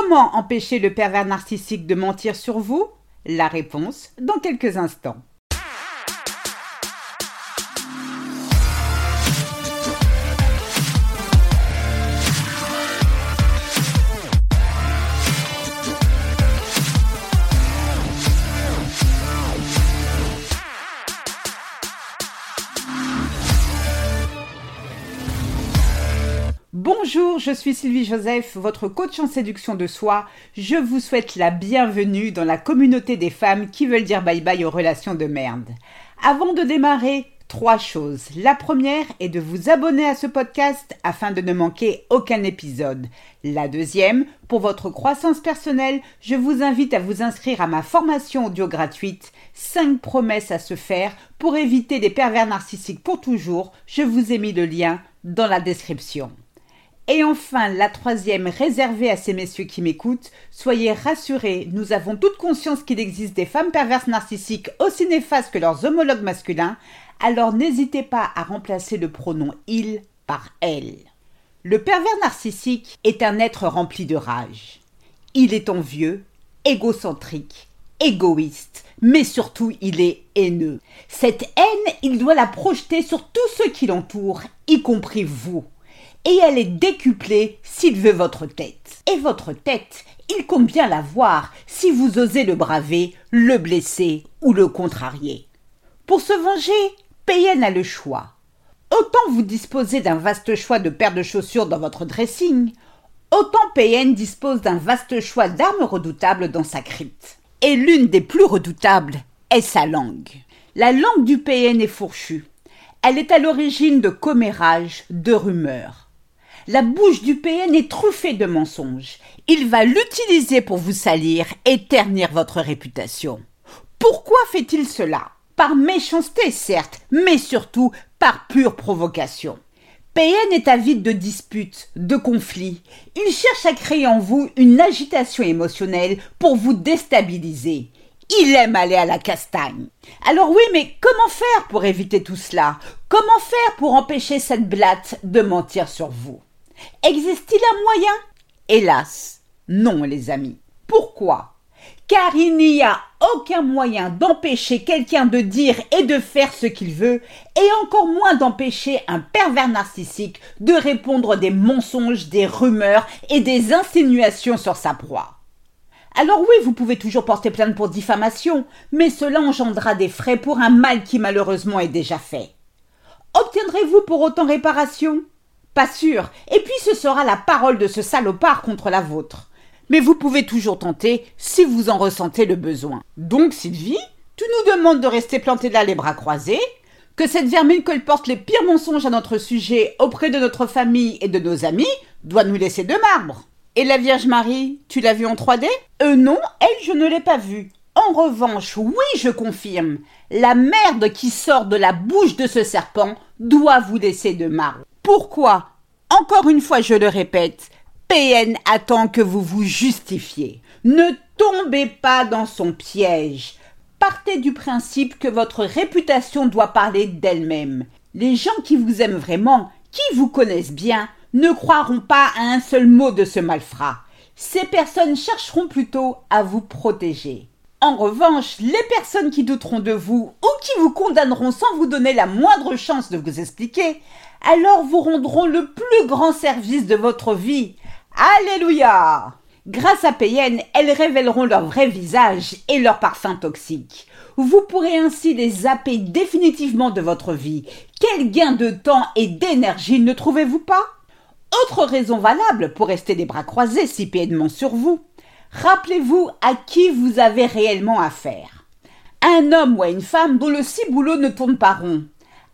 Comment empêcher le pervers narcissique de mentir sur vous? La réponse dans quelques instants. Je suis Sylvie Joseph, votre coach en séduction de soi. Je vous souhaite la bienvenue dans la communauté des femmes qui veulent dire bye bye aux relations de merde. Avant de démarrer, trois choses. La première est de vous abonner à ce podcast afin de ne manquer aucun épisode. La deuxième, pour votre croissance personnelle, je vous invite à vous inscrire à ma formation audio gratuite 5 promesses à se faire pour éviter des pervers narcissiques pour toujours. Je vous ai mis le lien dans la description. Et enfin, la troisième, réservée à ces messieurs qui m'écoutent, soyez rassurés, nous avons toute conscience qu'il existe des femmes perverses narcissiques aussi néfastes que leurs homologues masculins, alors n'hésitez pas à remplacer le pronom il par elle. Le pervers narcissique est un être rempli de rage. Il est envieux, égocentrique, égoïste, mais surtout il est haineux. Cette haine, il doit la projeter sur tous ceux qui l'entourent, y compris vous et elle est décuplée s'il veut votre tête. Et votre tête, il bien la voir si vous osez le braver, le blesser ou le contrarier. Pour se venger, Payen a le choix. Autant vous disposez d'un vaste choix de paires de chaussures dans votre dressing, autant Payen dispose d'un vaste choix d'armes redoutables dans sa crypte. Et l'une des plus redoutables est sa langue. La langue du Payen est fourchue. Elle est à l'origine de commérages, de rumeurs. La bouche du PN est truffée de mensonges. Il va l'utiliser pour vous salir et ternir votre réputation. Pourquoi fait-il cela? Par méchanceté, certes, mais surtout par pure provocation. PN est avide de disputes, de conflits. Il cherche à créer en vous une agitation émotionnelle pour vous déstabiliser. Il aime aller à la castagne. Alors oui, mais comment faire pour éviter tout cela? Comment faire pour empêcher cette blatte de mentir sur vous? Existe-t-il un moyen? Hélas, non, les amis. Pourquoi? Car il n'y a aucun moyen d'empêcher quelqu'un de dire et de faire ce qu'il veut, et encore moins d'empêcher un pervers narcissique de répondre des mensonges, des rumeurs et des insinuations sur sa proie. Alors oui, vous pouvez toujours porter plainte pour diffamation, mais cela engendra des frais pour un mal qui malheureusement est déjà fait. Obtiendrez-vous pour autant réparation? Sûr. Et puis ce sera la parole de ce salopard contre la vôtre. Mais vous pouvez toujours tenter si vous en ressentez le besoin. Donc, Sylvie, tu nous demandes de rester plantés là les bras croisés, que cette vermine colporte les pires mensonges à notre sujet auprès de notre famille et de nos amis doit nous laisser de marbre. Et la Vierge Marie, tu l'as vue en 3D Euh non, elle je ne l'ai pas vue. En revanche, oui, je confirme, la merde qui sort de la bouche de ce serpent doit vous laisser de marbre. Pourquoi Encore une fois, je le répète, PN attend que vous vous justifiez. Ne tombez pas dans son piège. Partez du principe que votre réputation doit parler d'elle-même. Les gens qui vous aiment vraiment, qui vous connaissent bien, ne croiront pas à un seul mot de ce malfrat. Ces personnes chercheront plutôt à vous protéger. En revanche, les personnes qui douteront de vous ou qui vous condamneront sans vous donner la moindre chance de vous expliquer alors vous rendront le plus grand service de votre vie. Alléluia Grâce à Payen, elles révéleront leur vrai visage et leur parfum toxique. Vous pourrez ainsi les zapper définitivement de votre vie. Quel gain de temps et d'énergie ne trouvez-vous pas? Autre raison valable pour rester les bras croisés si Payen ment sur vous. Rappelez-vous à qui vous avez réellement affaire. Un homme ou une femme dont le ciboulot ne tourne pas rond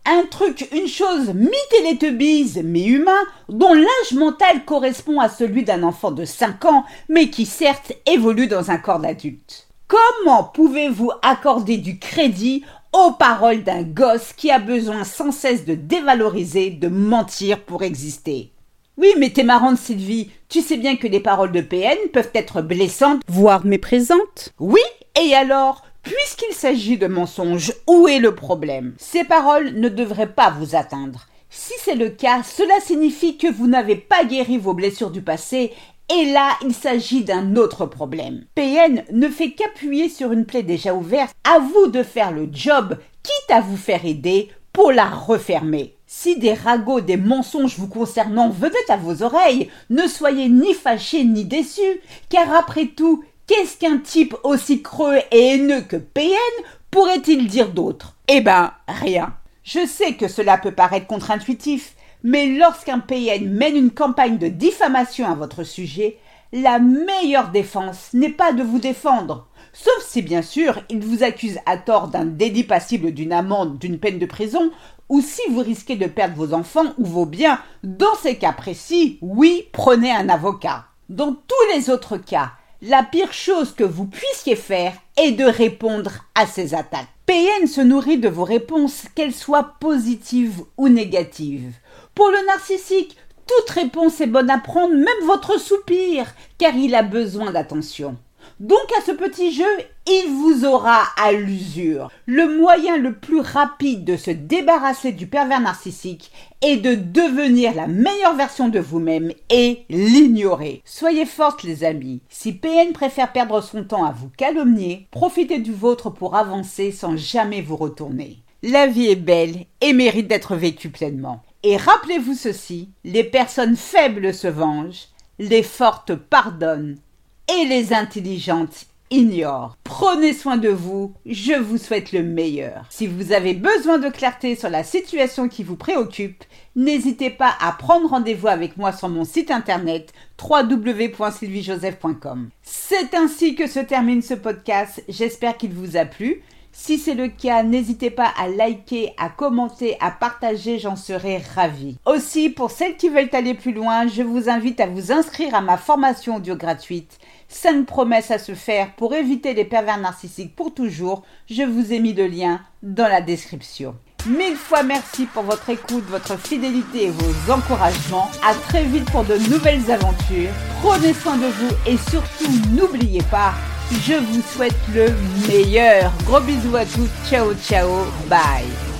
un truc, une chose mi-télétubbies mais humain, dont l'âge mental correspond à celui d'un enfant de 5 ans, mais qui certes évolue dans un corps d'adulte. Comment pouvez-vous accorder du crédit aux paroles d'un gosse qui a besoin sans cesse de dévaloriser, de mentir pour exister? Oui, mais t'es marrante, Sylvie. Tu sais bien que les paroles de PN peuvent être blessantes, voire méprisantes. Oui, et alors Puisqu'il s'agit de mensonges, où est le problème? Ces paroles ne devraient pas vous atteindre. Si c'est le cas, cela signifie que vous n'avez pas guéri vos blessures du passé Et là, il s'agit d'un autre problème. PN ne fait qu'appuyer sur une plaie déjà ouverte. À vous de faire le job, quitte à vous faire aider pour la refermer. Si des ragots, des mensonges vous concernant venaient à vos oreilles, ne soyez ni fâchés ni déçus, car après tout, qu'est-ce qu'un type aussi creux et haineux que PN pourrait-il dire d'autre? Eh ben, rien. Je sais que cela peut paraître contre-intuitif, mais lorsqu'un PN mène une campagne de diffamation à votre sujet, la meilleure défense n'est pas de vous défendre, sauf si bien sûr il vous accuse à tort d'un délit passible d'une amende, d'une peine de prison, ou si vous risquez de perdre vos enfants ou vos biens. Dans ces cas précis, oui, prenez un avocat. Dans tous les autres cas, la pire chose que vous puissiez faire est de répondre à ces attaques. PN se nourrit de vos réponses, qu'elles soient positives ou négatives. Pour le narcissique, toute réponse est bonne à prendre, même votre soupir, car il a besoin d'attention. Donc à ce petit jeu, il vous aura à l'usure. Le moyen le plus rapide de se débarrasser du pervers narcissique est de devenir la meilleure version de vous-même et l'ignorer. Soyez fortes les amis. Si PN préfère perdre son temps à vous calomnier, profitez du vôtre pour avancer sans jamais vous retourner. La vie est belle et mérite d'être vécue pleinement. Et rappelez-vous ceci, les personnes faibles se vengent, les fortes pardonnent et les intelligentes ignorent. Prenez soin de vous, je vous souhaite le meilleur. Si vous avez besoin de clarté sur la situation qui vous préoccupe, n'hésitez pas à prendre rendez-vous avec moi sur mon site internet www.sylviejoseph.com. C'est ainsi que se termine ce podcast, j'espère qu'il vous a plu. Si c'est le cas, n'hésitez pas à liker, à commenter, à partager, j'en serai ravie. Aussi, pour celles qui veulent aller plus loin, je vous invite à vous inscrire à ma formation audio gratuite 5 promesses à se faire pour éviter les pervers narcissiques pour toujours. Je vous ai mis le lien dans la description. Mille fois merci pour votre écoute, votre fidélité et vos encouragements. À très vite pour de nouvelles aventures. Prenez soin de vous et surtout n'oubliez pas, je vous souhaite le meilleur. Gros bisous à tous. Ciao, ciao. Bye.